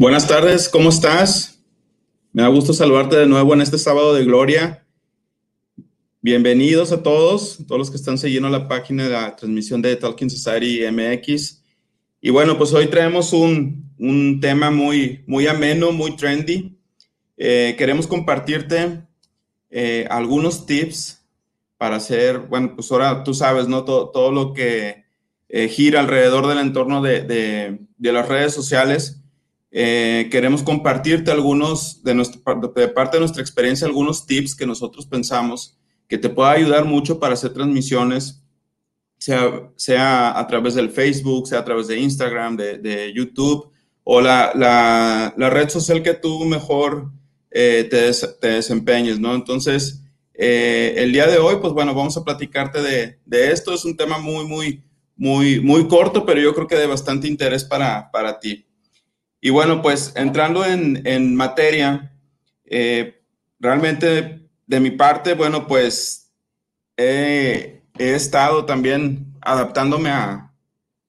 Buenas tardes, ¿cómo estás? Me da gusto saludarte de nuevo en este sábado de gloria. Bienvenidos a todos, todos los que están siguiendo la página de la transmisión de Talking Society MX. Y bueno, pues hoy traemos un, un tema muy, muy ameno, muy trendy. Eh, queremos compartirte eh, algunos tips para hacer, bueno, pues ahora tú sabes, ¿no? Todo, todo lo que eh, gira alrededor del entorno de, de, de las redes sociales eh, queremos compartirte algunos de, nuestra, parte de nuestra experiencia, algunos tips que nosotros pensamos que te pueda ayudar mucho para hacer transmisiones, sea, sea a través del Facebook, sea a través de Instagram, de, YouTube o la, la, red social que tú mejor eh, te, te, desempeñes, ¿no? Entonces, eh, el día de hoy, pues bueno, vamos a platicarte de, de, esto. Es un tema muy, muy, muy, muy corto, pero yo creo que de bastante interés para, para ti. Y bueno, pues entrando en, en materia, eh, realmente de mi parte, bueno, pues he, estado también adaptándome a,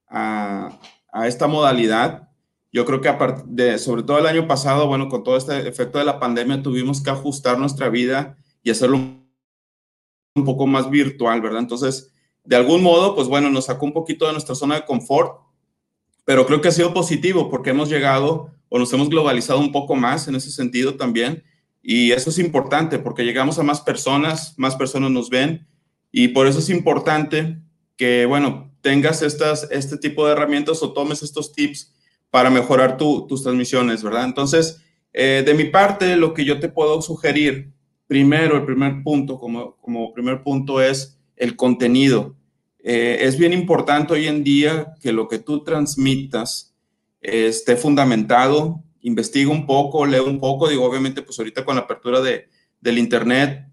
a, esta modalidad. Yo creo que sobre todo el año pasado, bueno, con todo este efecto de la pandemia, tuvimos que ajustar nuestra vida y hacerlo un poco más virtual, ¿verdad? Entonces, de algún modo, pues bueno, nos sacó un poquito de nuestra zona de confort pero creo que ha sido positivo porque hemos llegado o nos hemos globalizado un poco más en ese sentido también. Y eso es importante porque llegamos a más personas, más personas nos ven y por eso es importante que, bueno, tengas estas, este tipo de herramientas o tomes estos tips para mejorar tu, tus transmisiones, ¿verdad? Entonces, eh, de mi parte, lo que yo te puedo sugerir, primero, el primer punto, como, como primer punto es el contenido. Eh, es bien importante hoy en día que lo que tú transmitas eh, esté fundamentado, investiga un poco, lee un poco, digo, obviamente, pues ahorita con la apertura de, del Internet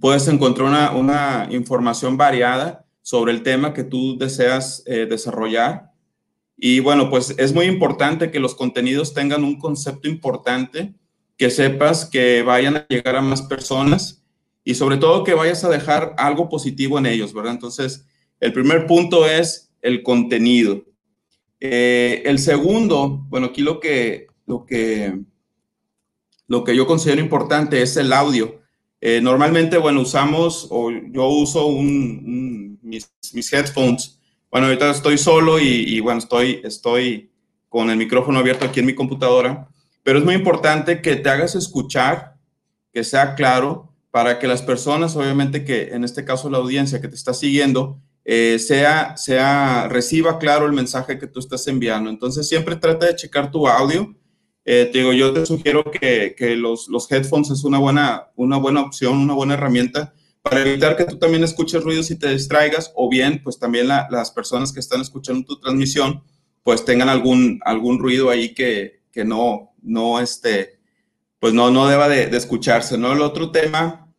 puedes encontrar una, una, información variada sobre el tema que tú deseas eh, desarrollar. Y bueno, pues es muy importante que los contenidos tengan un concepto importante, que sepas que vayan a llegar a más personas y sobre todo que vayas a dejar algo positivo en ellos, ¿verdad? Entonces, el primer punto es el contenido. Eh, el segundo, bueno, aquí lo que, lo que, lo que yo considero importante es el audio. Eh, normalmente, bueno, usamos, o yo uso mis, headphones. Bueno, ahorita estoy solo y, y, bueno, estoy, estoy con el micrófono abierto aquí en mi computadora, pero es muy importante que te hagas escuchar, que sea claro, para que las personas, obviamente que en este caso la audiencia que te está siguiendo, eh, sea, sea, reciba claro el mensaje que tú estás enviando. Entonces, siempre trata de checar tu audio. Eh, te digo, yo te sugiero que, que los, los, headphones es una buena, una buena opción, una buena herramienta para evitar que tú también escuches ruidos y te distraigas, o bien, pues también la, las personas que están escuchando tu transmisión, pues tengan algún, algún ruido ahí que, que no, no, este, pues no, no deba de, escucharse, ¿no? El otro tema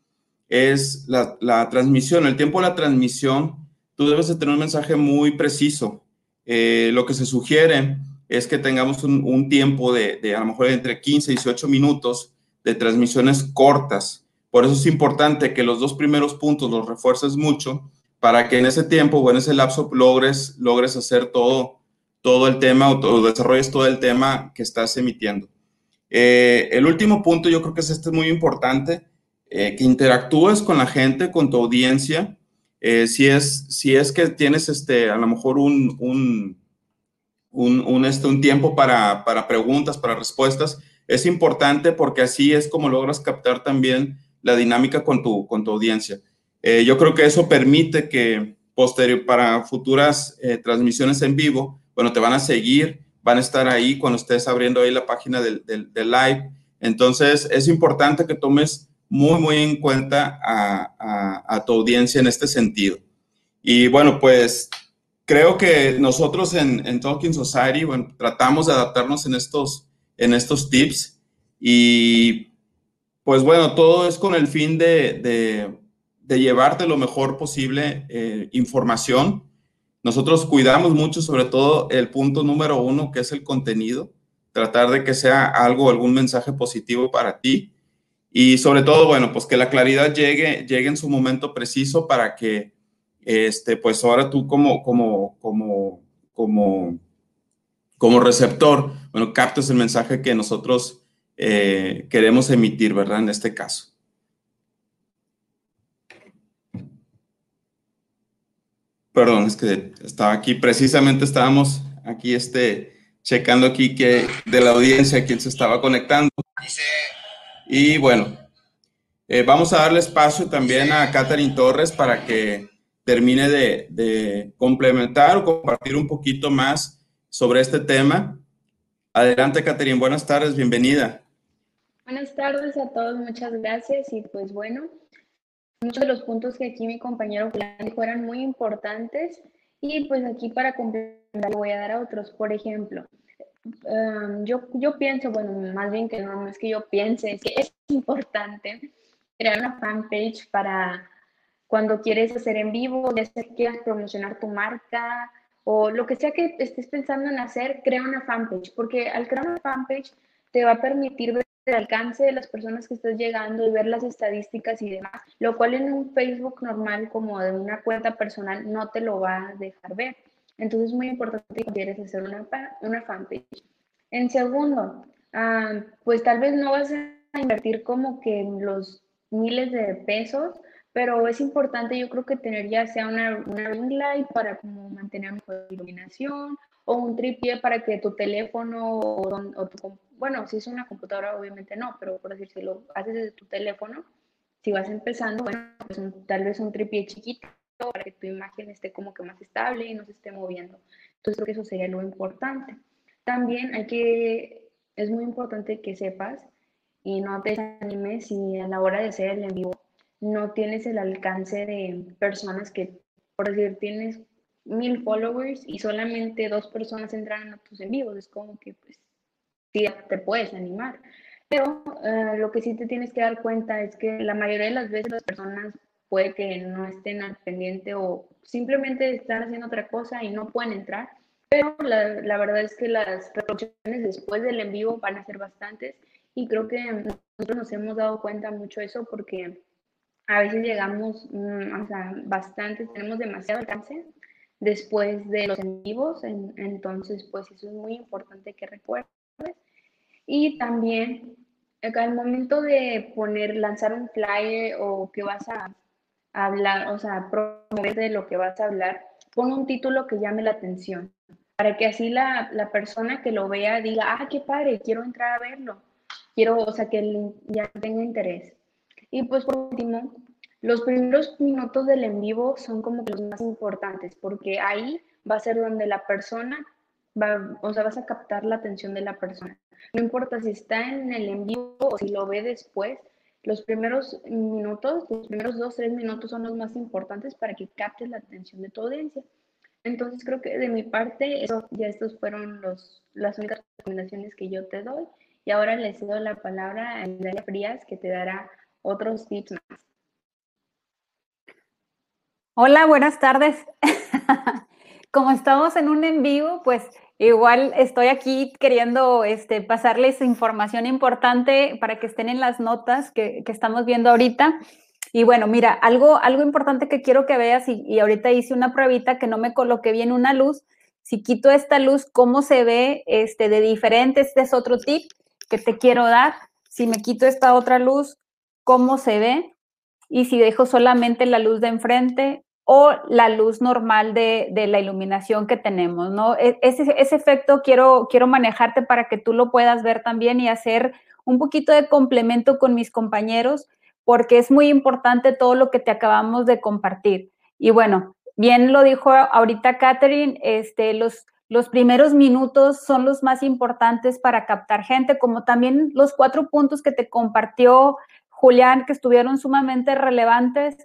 es la, la transmisión, el tiempo de la transmisión tú debes de tener un mensaje muy preciso. Eh, lo que se sugiere es que tengamos un, tiempo de, de, a lo mejor entre 15 y 18 minutos de transmisiones cortas. Por eso es importante que los dos primeros puntos los refuerces mucho para que en ese tiempo o en ese lapso logres, logres hacer todo, todo el tema o, o desarrolles todo el tema que estás emitiendo. Eh, el último punto yo creo que es este muy importante, eh, que interactúes con la gente, con tu audiencia, eh, si, es, si es que tienes este, a lo mejor un, un, un, un, este, un tiempo para, para preguntas, para respuestas, es importante porque así es como logras captar también la dinámica con tu, con tu audiencia. Eh, yo creo que eso permite que posterior para futuras eh, transmisiones en vivo, bueno, te van a seguir, van a estar ahí cuando estés abriendo ahí la página del, del, del live. Entonces, es importante que tomes muy, muy en cuenta a, a, a, tu audiencia en este sentido. Y bueno, pues creo que nosotros en, Talking Society, bueno, tratamos de adaptarnos en estos, en estos tips y pues bueno, todo es con el fin de, de, de llevarte lo mejor posible eh, información. Nosotros cuidamos mucho sobre todo el punto número uno, que es el contenido, tratar de que sea algo, algún mensaje positivo para ti y sobre todo, bueno, pues que la claridad llegue, llegue en su momento preciso para que, este, pues ahora tú como, como, como, como, como receptor, bueno, captas el mensaje que nosotros eh, queremos emitir, ¿verdad? En este caso. Perdón, es que estaba aquí, precisamente estábamos aquí este, checando aquí que de la audiencia quién se estaba conectando. Y bueno, eh, vamos a darle espacio también a Catherine Torres para que termine de, de complementar o compartir un poquito más sobre este tema. Adelante, Catherine, buenas tardes, bienvenida. Buenas tardes a todos, muchas gracias. Y pues bueno, muchos de los puntos que aquí mi compañero dijo eran muy importantes y pues aquí para complementar voy a dar a otros. Por ejemplo, yo, yo pienso, bueno, más bien que no, es que yo piense, es que es importante crear una fanpage para cuando quieres hacer en vivo, ya sea que quieras promocionar tu marca o lo que sea que estés pensando en hacer, crea una fanpage, porque al crear una fanpage te va a permitir ver el alcance de las personas que estás llegando y ver las estadísticas y demás, lo cual en un Facebook normal como de una cuenta personal no te lo va a dejar ver. Entonces es muy importante que quieres hacer una, una fanpage. En segundo, ah, pues tal vez no vas a invertir como que los miles de pesos, pero es importante yo creo que tener ya sea una, ring light para como mantener mejor iluminación o un tripié para que tu teléfono o, tu, bueno, si es una computadora obviamente no, pero por decir, si lo haces desde tu teléfono, si vas empezando, bueno, pues tal vez un tripié chiquito para que tu imagen esté como que más estable y no se esté moviendo. Entonces creo que eso sería lo importante. También hay que, es muy importante que sepas y no te desanimes si a la hora de hacer el en vivo no tienes el alcance de personas que, por decir, tienes mil followers y solamente dos personas entran a tus en vivos. Es como que, pues, sí, te puedes animar. Pero eh, lo que sí te tienes que dar cuenta es que la mayoría de las veces las personas puede que no estén al pendiente o simplemente están haciendo otra cosa y no pueden entrar. Pero la, la verdad es que las reproducciones después del en vivo van a ser bastantes y creo que nosotros nos hemos dado cuenta mucho eso porque a veces llegamos, mm, o sea, bastantes, tenemos demasiado alcance después de los en vivos, entonces pues eso es muy importante que recuerdes. Y también al momento de poner, lanzar un flyer o que vas a hablar, o sea, promover de lo que vas a hablar, pon un título que llame la atención, para que así la, la persona que lo vea diga, ah, qué padre, quiero entrar a verlo, quiero, o sea, que ya tenga interés. Y pues por último, los primeros minutos del en vivo son como los más importantes, porque ahí va a ser donde la persona va, o sea, vas a captar la atención de la persona. No importa si está en el en vivo o si lo ve después, los primeros minutos, los primeros dos, tres minutos son los más importantes para que captes la atención de tu audiencia. Entonces creo que de mi parte, eso, ya estos fueron los, las únicas recomendaciones que yo te doy. Y ahora le cedo la palabra a Dalia Frías, que te dará otros tips más. Hola, buenas tardes. Como estamos en un en vivo, pues igual estoy aquí queriendo este, pasarles información importante para que estén en las notas que, estamos viendo ahorita. Y bueno, mira, algo, algo importante que quiero que veas, y, y, ahorita hice una pruebita que no me coloqué bien una luz. Si quito esta luz, ¿cómo se ve este, de diferente? Este es otro tip que te quiero dar. Si me quito esta otra luz, ¿cómo se ve? Y si dejo solamente la luz de enfrente, o la luz normal de, la iluminación que tenemos, ¿no? E, ese, ese, efecto quiero, quiero manejarte para que tú lo puedas ver también y hacer un poquito de complemento con mis compañeros, porque es muy importante todo lo que te acabamos de compartir. Y bueno, bien lo dijo ahorita Catherine, este, los, los primeros minutos son los más importantes para captar gente, como también los cuatro puntos que te compartió Julián, que estuvieron sumamente relevantes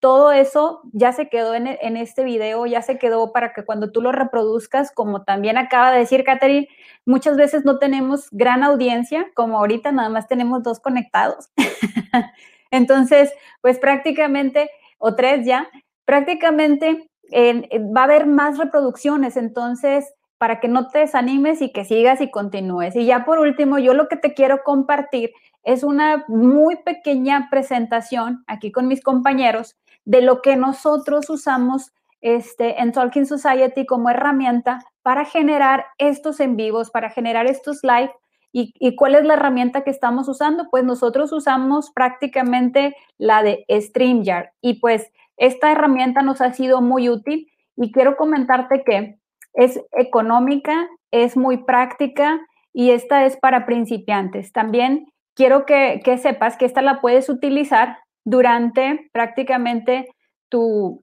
todo eso ya se quedó en, este video, ya se quedó para que cuando tú lo reproduzcas, como también acaba de decir Catherine, muchas veces no tenemos gran audiencia, como ahorita nada más tenemos dos conectados. Entonces, pues prácticamente, o tres ya, prácticamente va a haber más reproducciones. Entonces, para que no te desanimes y que sigas y continúes. Y ya por último, yo lo que te quiero compartir es una muy pequeña presentación aquí con mis compañeros de lo que nosotros usamos este, en Talking Society como herramienta para generar estos en vivos, para generar estos live. ¿Y, ¿Y, cuál es la herramienta que estamos usando? Pues nosotros usamos prácticamente la de StreamYard y pues esta herramienta nos ha sido muy útil y quiero comentarte que es económica, es muy práctica y esta es para principiantes. También quiero que, sepas que esta la puedes utilizar durante prácticamente tu...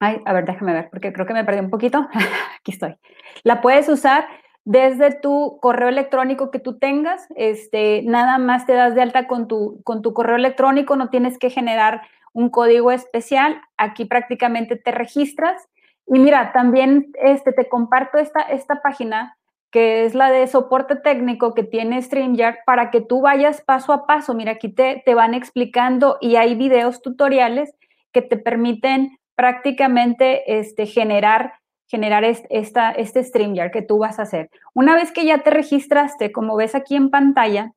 Ay, a ver, déjame ver, porque creo que me perdí un poquito. Aquí estoy. La puedes usar desde tu correo electrónico que tú tengas. Este, nada más te das de alta con tu, con tu correo electrónico, no tienes que generar un código especial. Aquí prácticamente te registras. Y mira, también este, te comparto esta, esta página que es la de soporte técnico que tiene StreamYard para que tú vayas paso a paso. Mira, aquí te, te van explicando y hay videos tutoriales que te permiten prácticamente este, generar, generar esta, este StreamYard que tú vas a hacer. Una vez que ya te registraste, como ves aquí en pantalla,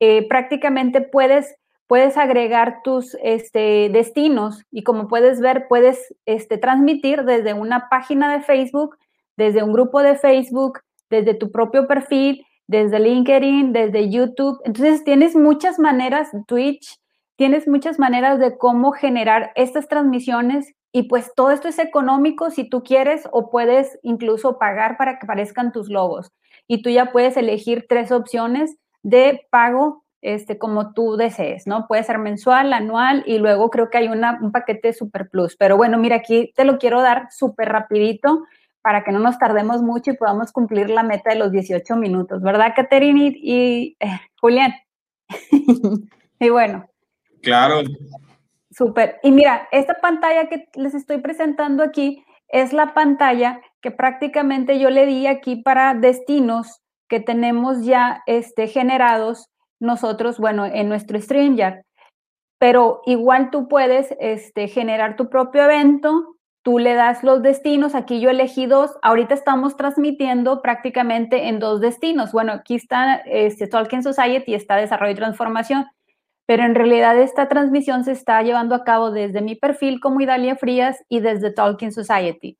eh, prácticamente puedes, puedes agregar tus este, destinos y como puedes ver, puedes este, transmitir desde una página de Facebook, desde un grupo de Facebook, desde tu propio perfil, desde LinkedIn, desde YouTube. Entonces tienes muchas maneras, Twitch, tienes muchas maneras de cómo generar estas transmisiones y pues todo esto es económico si tú quieres o puedes incluso pagar para que aparezcan tus logos. Y tú ya puedes elegir tres opciones de pago este, como tú desees, ¿no? Puede ser mensual, anual y luego creo que hay una, un paquete Super Plus. Pero bueno, mira, aquí te lo quiero dar súper rapidito para que no nos tardemos mucho y podamos cumplir la meta de los 18 minutos, ¿verdad, Caterina y, eh, Julián? y bueno, Claro. Súper. Y mira, esta pantalla que les estoy presentando aquí es la pantalla que prácticamente yo le di aquí para destinos que tenemos ya este, generados nosotros, bueno, en nuestro StreamYard. Pero igual tú puedes este, generar tu propio evento, tú le das los destinos, aquí yo elegí dos, ahorita estamos transmitiendo prácticamente en dos destinos. Bueno, aquí está este, Tolkien Society, está Desarrollo y Transformación pero en realidad esta transmisión se está llevando a cabo desde mi perfil como Idalia Frías y desde Talking Society.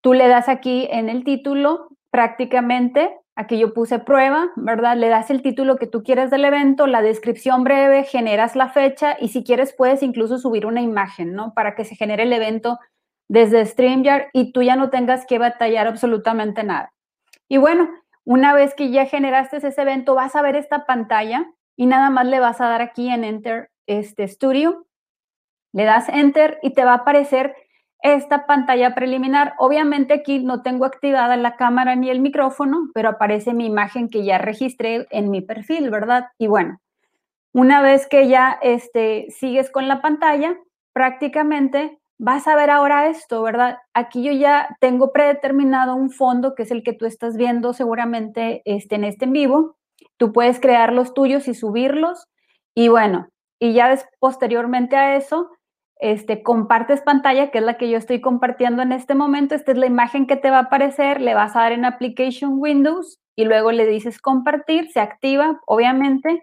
Tú le das aquí en el título prácticamente, aquí yo puse prueba, ¿verdad? Le das el título que tú quieres del evento, la descripción breve, generas la fecha y si quieres puedes incluso subir una imagen, ¿no? Para que se genere el evento desde StreamYard y tú ya no tengas que batallar absolutamente nada. Y bueno, una vez que ya generaste ese evento, vas a ver esta pantalla y nada más le vas a dar aquí en Enter este Studio. Le das Enter y te va a aparecer esta pantalla preliminar. Obviamente aquí no tengo activada la cámara ni el micrófono, pero aparece mi imagen que ya registré en mi perfil, ¿verdad? Y bueno, una vez que ya este, sigues con la pantalla, prácticamente vas a ver ahora esto, ¿verdad? Aquí yo ya tengo predeterminado un fondo que es el que tú estás viendo seguramente este, en este en vivo. Tú puedes crear los tuyos y subirlos. Y bueno, y ya posteriormente a eso, este, compartes pantalla, que es la que yo estoy compartiendo en este momento. Esta es la imagen que te va a aparecer. Le vas a dar en Application Windows y luego le dices compartir, se activa, obviamente.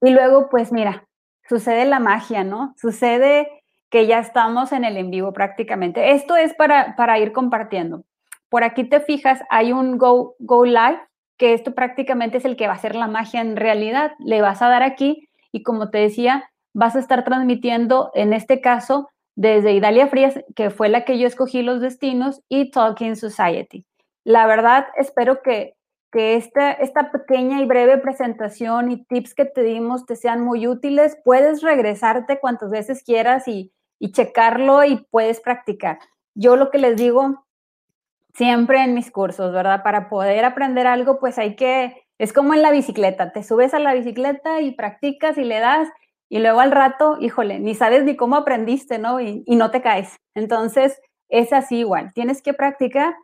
Y luego, pues mira, sucede la magia, ¿no? Sucede que ya estamos en el en vivo prácticamente. Esto es para, para ir compartiendo. Por aquí te fijas, hay un Go, Go Live que esto prácticamente es el que va a hacer la magia en realidad. Le vas a dar aquí y como te decía, vas a estar transmitiendo en este caso desde Idalia Frías, que fue la que yo escogí los destinos, y Talking Society. La verdad, espero que, que esta, esta pequeña y breve presentación y tips que te dimos te sean muy útiles. Puedes regresarte cuantas veces quieras y, y checarlo y puedes practicar. Yo lo que les digo siempre en mis cursos, ¿verdad? Para poder aprender algo, pues hay que, es como en la bicicleta, te subes a la bicicleta y practicas y le das y luego al rato, híjole, ni sabes ni cómo aprendiste, ¿no? Y, y no te caes. Entonces, es así igual, tienes que practicar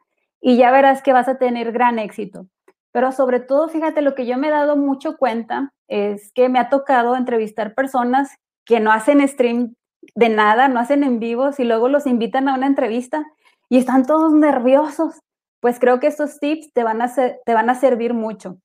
y ya verás que vas a tener gran éxito. Pero sobre todo, fíjate, lo que yo me he dado mucho cuenta es que me ha tocado entrevistar personas que no hacen stream de nada, no hacen en vivos y luego los invitan a una entrevista y están todos nerviosos, pues creo que estos tips te van a, te van a servir mucho.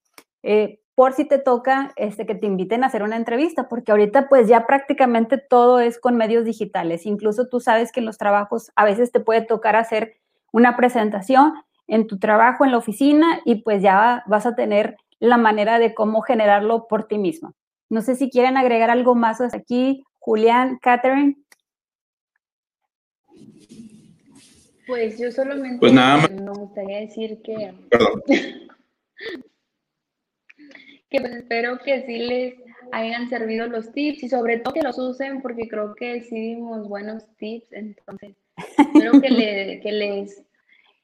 Eh, por si te toca este, que te inviten a hacer una entrevista, porque ahorita pues ya prácticamente todo es con medios digitales. Incluso tú sabes que en los trabajos a veces te puede tocar hacer una presentación en tu trabajo, en la oficina, y pues ya vas a tener la manera de cómo generarlo por ti mismo. No sé si quieren agregar algo más hasta aquí, Julián, Catherine. Pues yo solamente pues nada más. me gustaría decir que, Perdón. que pues espero que sí les hayan servido los tips y sobre todo que los usen porque creo que sí dimos buenos tips, entonces espero que, le- que les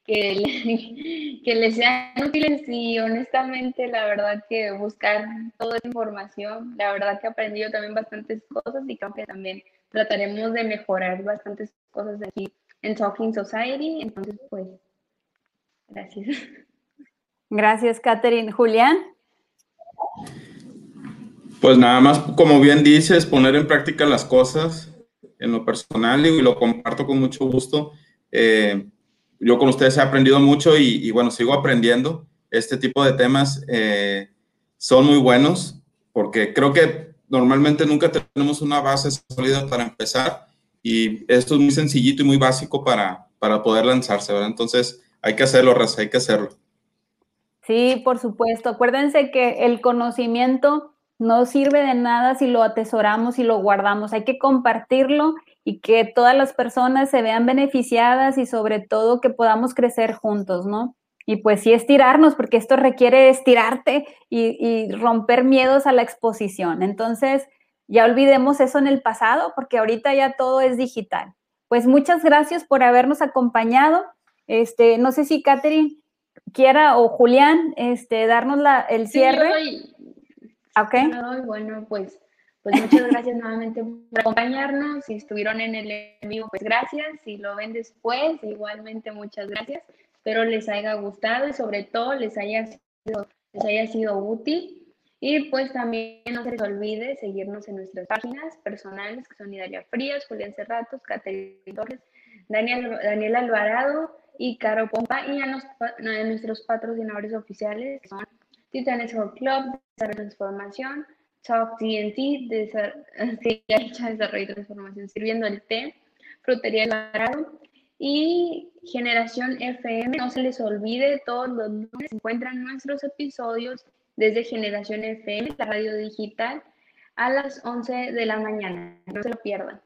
que, le- que les sean útiles y honestamente la verdad que buscar toda esa información, la verdad que he aprendido también bastantes cosas y creo que también trataremos de mejorar bastantes cosas aquí en Talking Society, entonces pues gracias. Gracias, Catherine. Julián. Pues nada más, como bien dices, poner en práctica las cosas en lo personal y lo comparto con mucho gusto. Eh, yo con ustedes he aprendido mucho y, y bueno, sigo aprendiendo. Este tipo de temas eh, son muy buenos porque creo que normalmente nunca tenemos una base sólida para empezar y esto es muy sencillito y muy básico para, para poder lanzarse, ¿verdad? Entonces hay que hacerlo, Raza, hay que hacerlo. Sí, por supuesto. Acuérdense que el conocimiento no sirve de nada si lo atesoramos y lo guardamos. Hay que compartirlo y que todas las personas se vean beneficiadas y sobre todo que podamos crecer juntos, ¿no? Y pues sí estirarnos, porque esto requiere estirarte y, y romper miedos a la exposición. Entonces, ya olvidemos eso en el pasado, porque ahorita ya todo es digital. Pues muchas gracias por habernos acompañado. Este, no sé si Catherine quiera o Julián este, darnos la, el Sí, yo cierre. doy- ¿Ok? yo doy, bueno, pues, pues muchas gracias nuevamente por acompañarnos. Si estuvieron en el vivo, pues gracias. Si lo ven después, igualmente muchas gracias. Espero les haya gustado y sobre todo les haya sido, les haya sido útil. Y pues también no se les olvide seguirnos en nuestras páginas personales, que son Idalia Frías, Julián Cerratos, Caterina Torres, Daniel, Daniel Alvarado y Caro Pompa, y a, nos- a nuestros patrocinadores oficiales, que son Titanes Hall Club, Desarrollo Transformación, Talk TNT, Desar- sí, Desarrollo y Transformación, Sirviendo el Té, Frutería Alvarado y Generación FM. No se les olvide, todos los lunes se encuentran nuestros episodios desde Generación FM, la radio digital, a las 11 de la mañana. No se lo pierdan.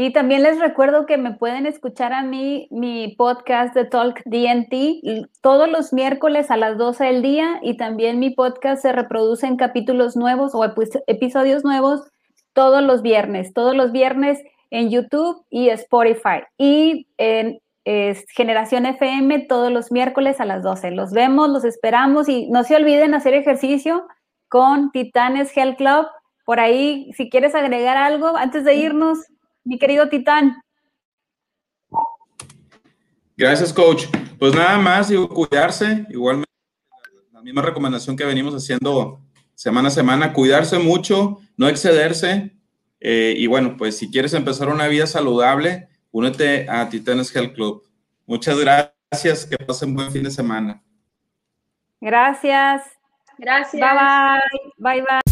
Y también les recuerdo que me pueden escuchar a mí, mi podcast de Talk DNT, todos los miércoles a las 12 del día y también mi podcast se reproduce en capítulos nuevos o epi- episodios nuevos todos los viernes, todos los viernes en YouTube y Spotify y en es, Generación FM todos los miércoles a las 12. Los vemos, los esperamos y no se olviden hacer ejercicio con Titanes Health Club. Por ahí, si quieres agregar algo antes de irnos, mi querido Titán. Gracias, coach. Pues nada más, digo, cuidarse, igualmente, la misma recomendación que venimos haciendo semana a semana, cuidarse mucho, no excederse. eh, y bueno, pues si quieres empezar una vida saludable, únete a Titanes Health Club. Muchas gracias, que pasen buen fin de semana. Gracias. Gracias. Bye bye. Bye bye.